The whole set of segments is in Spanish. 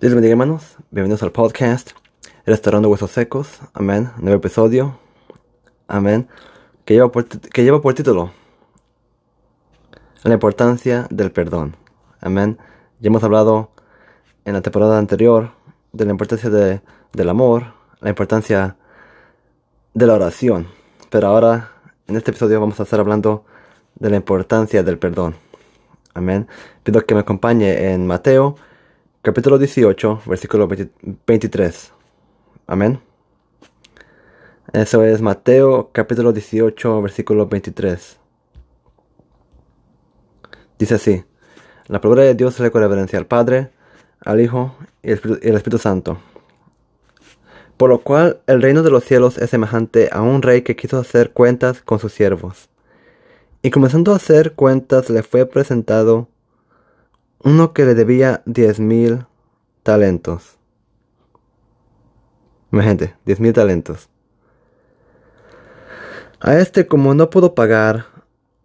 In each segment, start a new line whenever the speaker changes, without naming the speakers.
Dios bendiga hermanos, bienvenidos al podcast Restaurando Huesos Secos, amén, nuevo episodio, amén, que lleva por, que lleva por título La importancia del perdón, amén. Ya hemos hablado en la temporada anterior de la importancia de, del amor, la importancia de la oración, pero ahora en este episodio vamos a estar hablando de la importancia del perdón, amén. Pido que me acompañe en Mateo capítulo 18, versículo 23. Amén. Eso es Mateo capítulo 18, versículo 23. Dice así. La palabra de Dios le reverencia al Padre, al Hijo y al Espíritu Santo. Por lo cual el reino de los cielos es semejante a un rey que quiso hacer cuentas con sus siervos. Y comenzando a hacer cuentas le fue presentado uno que le debía diez mil talentos. Imagínate, diez mil talentos. A este, como no pudo pagar,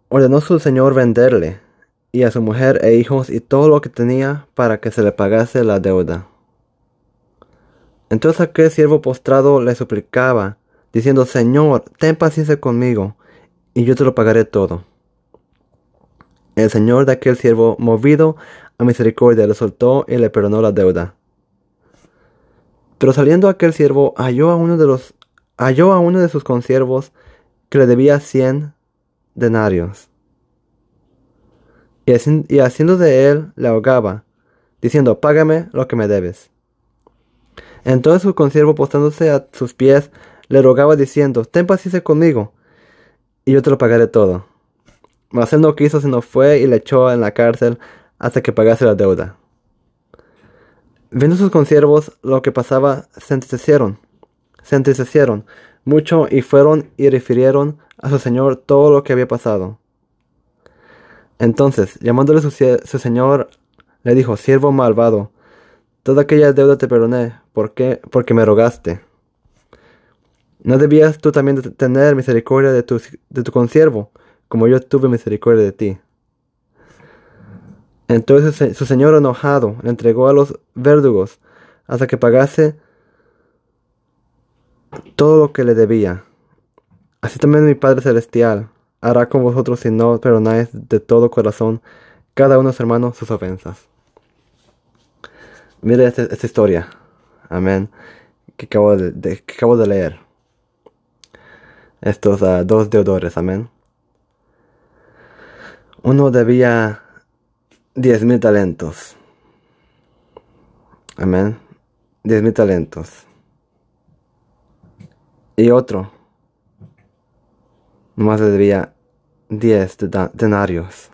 ordenó su señor venderle, y a su mujer e hijos y todo lo que tenía para que se le pagase la deuda. Entonces aquel siervo postrado le suplicaba, diciendo, Señor, ten paciencia conmigo, y yo te lo pagaré todo. El señor de aquel siervo, movido a misericordia, le soltó y le perdonó la deuda. Pero saliendo aquel siervo, halló a uno de los halló a uno de sus consiervos que le debía cien denarios. Y, haciendo de él le ahogaba, diciendo, Págame lo que me debes. Entonces su consiervo, postándose a sus pies, le rogaba diciendo, Ten paciencia conmigo, y yo te lo pagaré todo. Mas él no quiso, sino fue y le echó en la cárcel hasta que pagase la deuda. Viendo sus consiervos lo que pasaba, se entristecieron, se entristecieron mucho y fueron y refirieron a su señor todo lo que había pasado. Entonces, llamándole su, señor, le dijo, siervo malvado, toda aquella deuda te perdoné, ¿por qué? Porque me rogaste. ¿No debías tú también tener misericordia de tu, de tu consiervo, como yo tuve misericordia de ti? Entonces su señor enojado le entregó a los verdugos hasta que pagase todo lo que le debía. Así también mi Padre Celestial hará con vosotros si no perdonáis de todo corazón cada uno de sus hermanos sus ofensas. Mire esta, historia, amén, que acabo de, que acabo de leer. Estos uh, dos deudores, amén. Uno debía diez mil talentos. Amén. Diez mil talentos. Y otro. Nomás le debía diez denarios.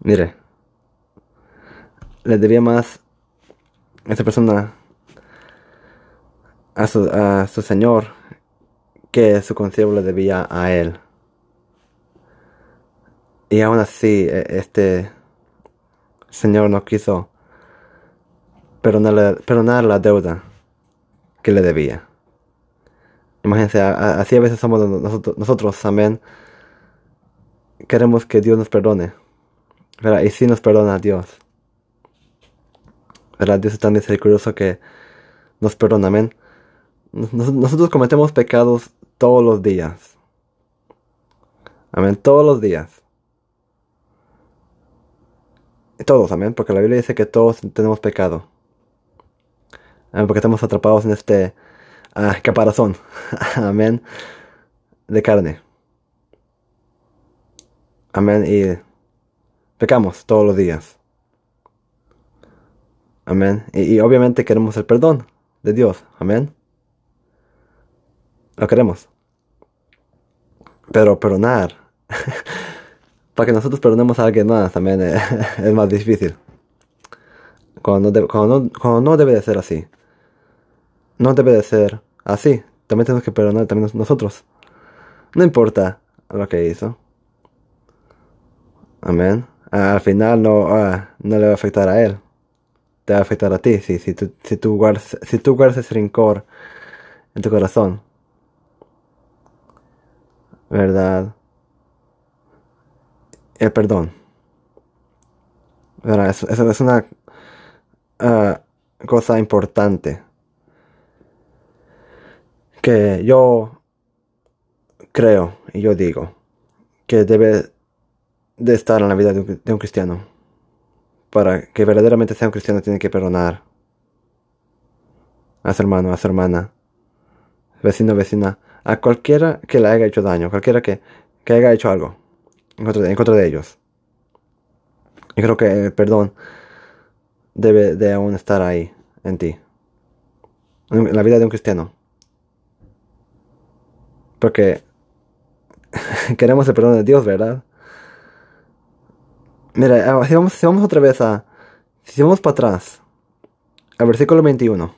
Mire. Le debía más a esa persona a su, a su señor que su consiervo le debía a él. Y aún así, e, este señor no quiso perdonar, la deuda que le debía. Imagínense, así a veces somos nosotros, nosotros, amén. Queremos que Dios nos perdone. ¿verdad? Y si nos perdona Dios. ¿verdad? Dios es tan misericordioso que nos perdona, amén. nosotros cometemos pecados todos los días. Amén, todos los días. Todos, amén, porque la Biblia dice que todos tenemos pecado. Amén, porque estamos atrapados en este ah, caparazón, amén, de carne. Amén, y pecamos todos los días. Amén, y, y obviamente queremos el perdón de Dios, amén. Lo queremos. Pero perdonar para que nosotros perdonemos a alguien más también eh, es más difícil. Cuando, no, debe de ser así. No debe de ser así. También tenemos que perdonar también nosotros. No importa lo que hizo. Amén. al final no, ah, no le va a afectar a él. Te va a afectar a ti si, si, tú, guardas, si tú guardas ese rencor en tu corazón. ¿Verdad? El perdón. Es, es, una, ah, cosa importante que yo creo y yo digo que debe de estar en la vida de un, de un cristiano. Para que verdaderamente sea un cristiano tiene que perdonar a su hermano, a su hermana, vecino, vecina, a cualquiera que le haya hecho daño, cualquiera que, que haya hecho algo en contra, de, ellos. Y creo que el perdón debe de aún estar ahí, en ti. En la vida de un cristiano. Porque queremos el perdón de Dios, ¿verdad? Mira, ah, si vamos, si vamos otra vez a... Si vamos para atrás, al versículo 21.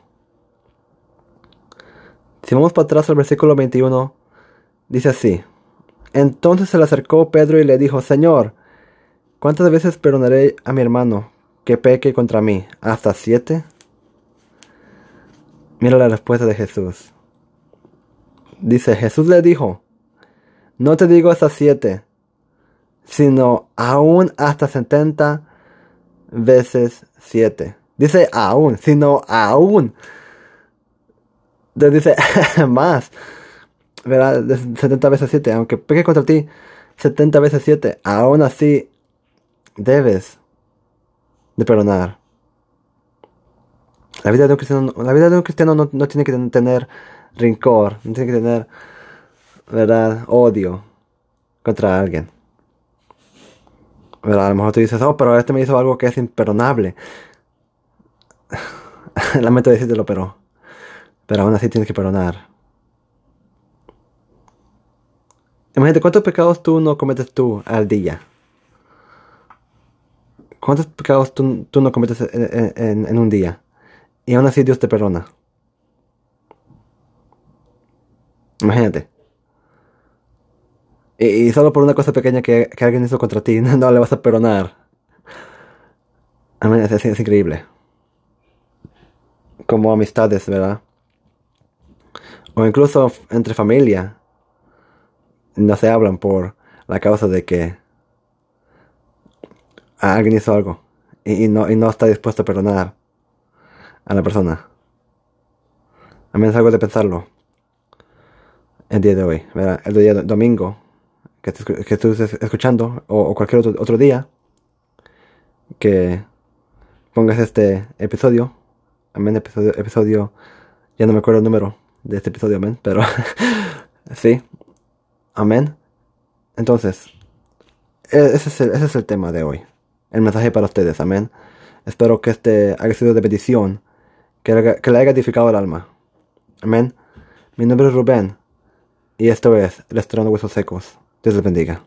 Si vamos para atrás al versículo 21, dice así. Entonces se le acercó Pedro y le dijo, Señor, ¿cuántas veces perdonaré a mi hermano que peque contra mí? ¿Hasta siete? Mira la respuesta de Jesús. Dice, Jesús le dijo, no te digo hasta siete, sino aún hasta setenta veces siete. Dice aún, sino aún. Dice más. ¿Verdad? 70 veces 7. Aunque peque contra ti 70 veces 7. Aún así debes de perdonar. La vida de un cristiano, la vida de un cristiano no, no tiene que tener rincor. No tiene que tener, ¿verdad? Odio contra alguien. ¿Verdad? A lo mejor tú dices, oh, pero este me hizo algo que es imperdonable. Lamento decírtelo, pero pero aún así tienes que perdonar. Imagínate cuántos pecados tú no cometes tú al día. ¿Cuántos pecados tú, no cometes en, un día? Y aún así Dios te perdona. Imagínate. Y, solo por una cosa pequeña que, alguien hizo contra ti, no, le vas a perdonar. Mí es increíble. Como amistades, ¿verdad? o incluso entre familia, no se hablan por la causa de que alguien hizo algo y, no, y no está dispuesto a perdonar a la persona. A es algo de pensarlo el día de hoy, el día domingo que, que estés escuchando o, cualquier otro, otro día que pongas este episodio, amén, episodio, episodio, ya no me acuerdo el número, de este episodio, amén. Pero sí, amén. Entonces, e, ese es, el, tema de hoy. El mensaje para ustedes, amén. Espero que este haya sido de bendición, que, que le haya edificado el alma. Amén. Mi nombre es Rubén y esto es El Huesos Secos. Dios les bendiga.